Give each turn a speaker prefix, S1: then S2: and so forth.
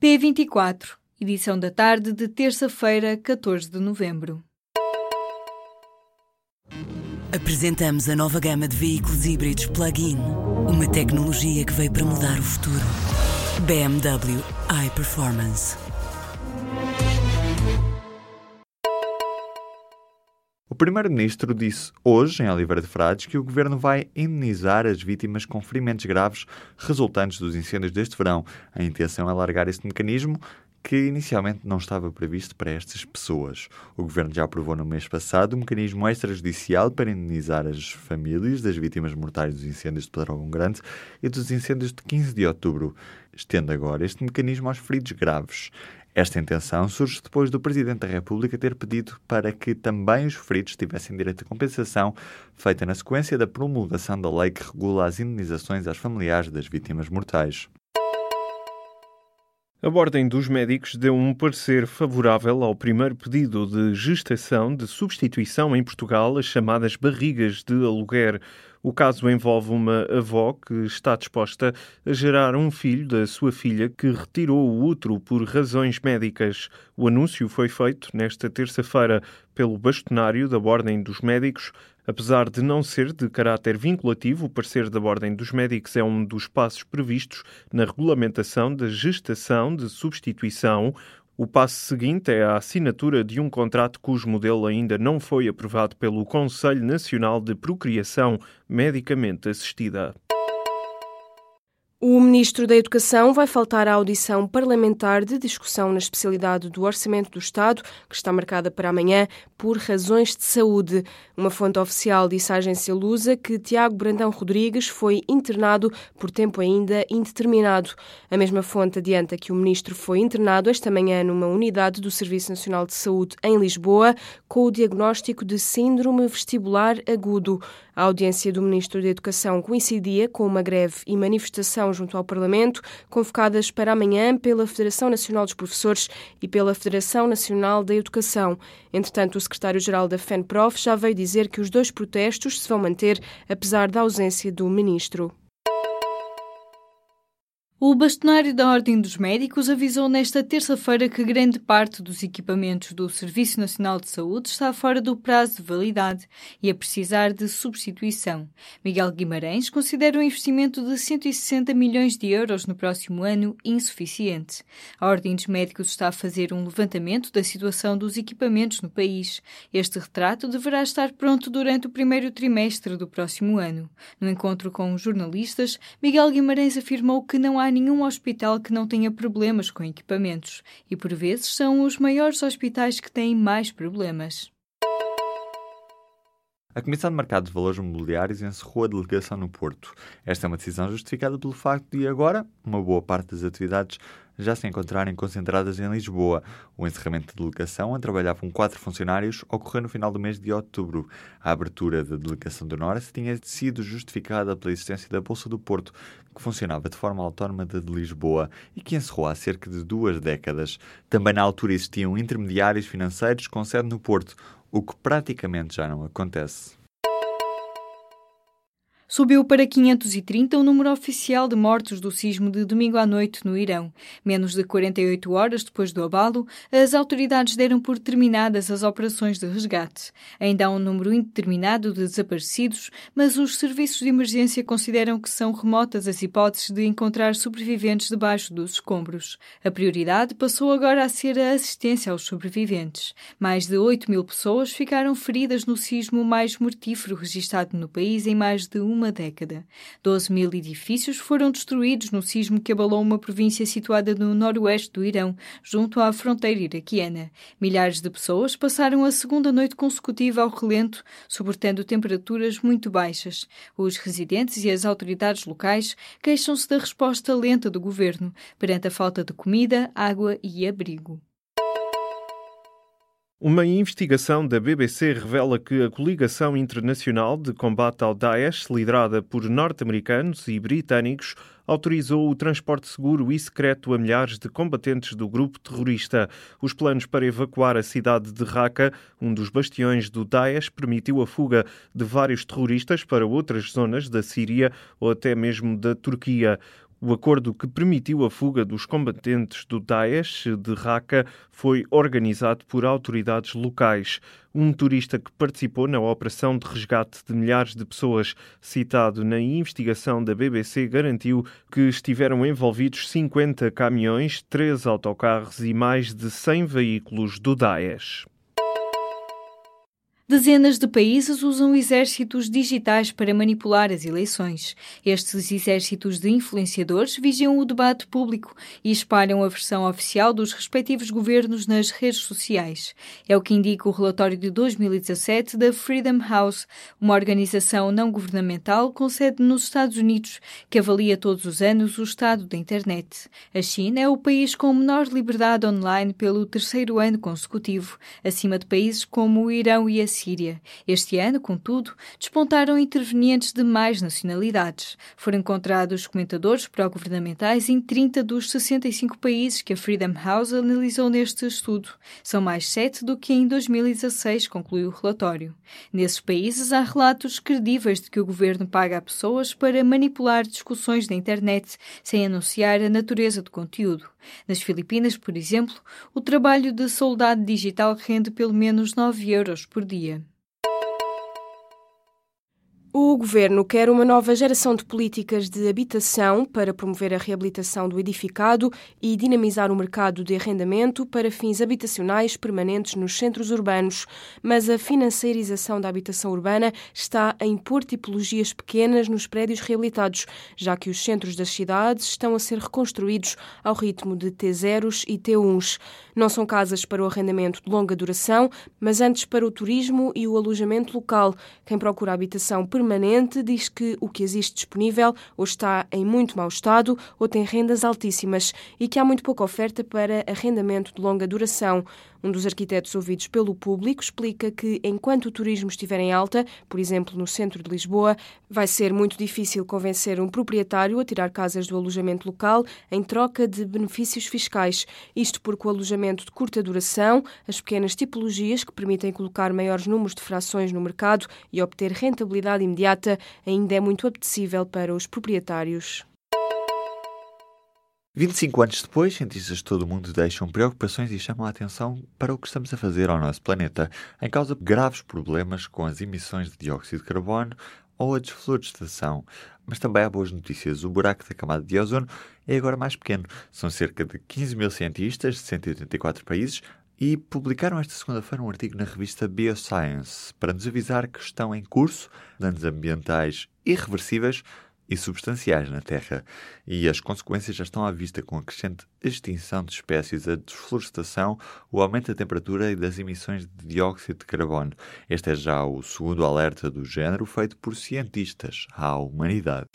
S1: P24, edição da tarde de terça-feira, 14 de novembro.
S2: Apresentamos a nova gama de veículos híbridos plug-in. Uma tecnologia que veio para mudar o futuro. BMW iPerformance.
S3: Primeiro-Ministro disse hoje, em Oliveira de Frades, que o Governo vai indemnizar as vítimas com ferimentos graves resultantes dos incêndios deste verão. A intenção é alargar este mecanismo que inicialmente não estava previsto para estas pessoas. O Governo já aprovou no mês passado um mecanismo extrajudicial para indenizar as famílias das vítimas mortais dos incêndios de Pedrógão Grande e dos incêndios de 15 de outubro. Estende agora este mecanismo aos feridos graves. Esta intenção surge depois do Presidente da República ter pedido para que também os feridos tivessem direito à compensação, feita na sequência da promulgação da lei que regula as indenizações aos familiares das vítimas mortais.
S4: A Ordem dos Médicos deu um parecer favorável ao primeiro pedido de gestação de substituição em Portugal, as chamadas barrigas de aluguer. O caso envolve uma avó que está disposta a gerar um filho da sua filha que retirou o útero por razões médicas. O anúncio foi feito nesta terça-feira pelo bastonário da Ordem dos Médicos. Apesar de não ser de caráter vinculativo, o parecer da Ordem dos Médicos é um dos passos previstos na regulamentação da gestação de substituição. O passo seguinte é a assinatura de um contrato cujo modelo ainda não foi aprovado pelo Conselho Nacional de Procriação Medicamente Assistida.
S5: O Ministro da Educação vai faltar à audição parlamentar de discussão na especialidade do Orçamento do Estado, que está marcada para amanhã, por razões de saúde. Uma fonte oficial disse à agência Lusa que Tiago Brandão Rodrigues foi internado por tempo ainda indeterminado. A mesma fonte adianta que o Ministro foi internado esta manhã numa unidade do Serviço Nacional de Saúde em Lisboa, com o diagnóstico de síndrome vestibular agudo. A audiência do Ministro da Educação coincidia com uma greve e manifestação junto ao Parlamento, convocadas para amanhã pela Federação Nacional dos Professores e pela Federação Nacional da Educação. Entretanto, o secretário-geral da FENPROF já veio dizer que os dois protestos se vão manter, apesar da ausência do ministro.
S1: O bastonário da Ordem dos Médicos avisou nesta terça-feira que grande parte dos equipamentos do Serviço Nacional de Saúde está fora do prazo de validade e a precisar de substituição. Miguel Guimarães considera um investimento de 160 milhões de euros no próximo ano insuficiente. A Ordem dos Médicos está a fazer um levantamento da situação dos equipamentos no país. Este retrato deverá estar pronto durante o primeiro trimestre do próximo ano. No encontro com os jornalistas, Miguel Guimarães afirmou que não há nenhum hospital que não tenha problemas com equipamentos e, por vezes, são os maiores hospitais que têm mais problemas.
S3: A Comissão de Mercado de Valores Mobiliários encerrou a delegação no Porto. Esta é uma decisão justificada pelo facto de, agora, uma boa parte das atividades já se encontrarem concentradas em Lisboa. O encerramento da delegação, a trabalhar com quatro funcionários, ocorreu no final do mês de outubro. A abertura da delegação do Norte tinha sido justificada pela existência da Bolsa do Porto, que funcionava de forma autónoma de Lisboa e que encerrou há cerca de duas décadas. Também na altura existiam intermediários financeiros com sede no Porto, o que praticamente já não acontece.
S1: Subiu para 530 o número oficial de mortos do sismo de domingo à noite no Irão. Menos de 48 horas depois do abalo, as autoridades deram por terminadas as operações de resgate. Ainda há um número indeterminado de desaparecidos, mas os serviços de emergência consideram que são remotas as hipóteses de encontrar sobreviventes debaixo dos escombros. A prioridade passou agora a ser a assistência aos sobreviventes. Mais de 8 mil pessoas ficaram feridas no sismo mais mortífero registado no país em mais de uma uma década. 12 mil edifícios foram destruídos no sismo que abalou uma província situada no noroeste do Irão, junto à fronteira iraquiana. Milhares de pessoas passaram a segunda noite consecutiva ao relento, suportando temperaturas muito baixas. Os residentes e as autoridades locais queixam-se da resposta lenta do governo perante a falta de comida, água e abrigo.
S4: Uma investigação da BBC revela que a coligação internacional de combate ao Daesh, liderada por norte-americanos e britânicos, autorizou o transporte seguro e secreto a milhares de combatentes do grupo terrorista. Os planos para evacuar a cidade de Raqqa, um dos bastiões do Daesh, permitiu a fuga de vários terroristas para outras zonas da Síria ou até mesmo da Turquia. O acordo que permitiu a fuga dos combatentes do Daesh de Raqqa foi organizado por autoridades locais. Um motorista que participou na operação de resgate de milhares de pessoas, citado na investigação da BBC, garantiu que estiveram envolvidos 50 caminhões, 3 autocarros e mais de 100 veículos do Daesh.
S1: Dezenas de países usam exércitos digitais para manipular as eleições. Estes exércitos de influenciadores vigiam o debate público e espalham a versão oficial dos respectivos governos nas redes sociais. É o que indica o relatório de 2017 da Freedom House, uma organização não governamental com sede nos Estados Unidos, que avalia todos os anos o estado da internet. A China é o país com menor liberdade online pelo terceiro ano consecutivo, acima de países como o Irão e a Síria. Este ano, contudo, despontaram intervenientes de mais nacionalidades. Foram encontrados comentadores pró-governamentais em 30 dos 65 países que a Freedom House analisou neste estudo. São mais sete do que em 2016, concluiu o relatório. Nesses países há relatos credíveis de que o governo paga a pessoas para manipular discussões na internet sem anunciar a natureza do conteúdo. Nas Filipinas, por exemplo, o trabalho de soldado digital rende pelo menos 9 euros por dia.
S5: Belgien O governo quer uma nova geração de políticas de habitação para promover a reabilitação do edificado e dinamizar o mercado de arrendamento para fins habitacionais permanentes nos centros urbanos. Mas a financiarização da habitação urbana está a impor tipologias pequenas nos prédios reabilitados, já que os centros das cidades estão a ser reconstruídos ao ritmo de T0s e T1s. Não são casas para o arrendamento de longa duração, mas antes para o turismo e o alojamento local. Quem procura habitação permanente permanente diz que o que existe disponível ou está em muito mau estado ou tem rendas altíssimas e que há muito pouca oferta para arrendamento de longa duração. Um dos arquitetos ouvidos pelo público explica que, enquanto o turismo estiver em alta, por exemplo no centro de Lisboa, vai ser muito difícil convencer um proprietário a tirar casas do alojamento local em troca de benefícios fiscais. Isto porque o alojamento de curta duração, as pequenas tipologias que permitem colocar maiores números de frações no mercado e obter rentabilidade imediata, ainda é muito apetecível para os proprietários.
S3: 25 anos depois, cientistas de todo o mundo deixam preocupações e chamam a atenção para o que estamos a fazer ao nosso planeta, em causa de graves problemas com as emissões de dióxido de carbono ou a desflorestação. Mas também há boas notícias. O buraco da camada de ozono é agora mais pequeno. São cerca de 15 mil cientistas de 184 países e publicaram esta segunda-feira um artigo na revista Bioscience para nos avisar que estão em curso danos ambientais irreversíveis e substanciais na Terra, e as consequências já estão à vista com a crescente extinção de espécies, a desflorestação, o aumento da temperatura e das emissões de dióxido de carbono. Este é já o segundo alerta do género feito por cientistas à humanidade.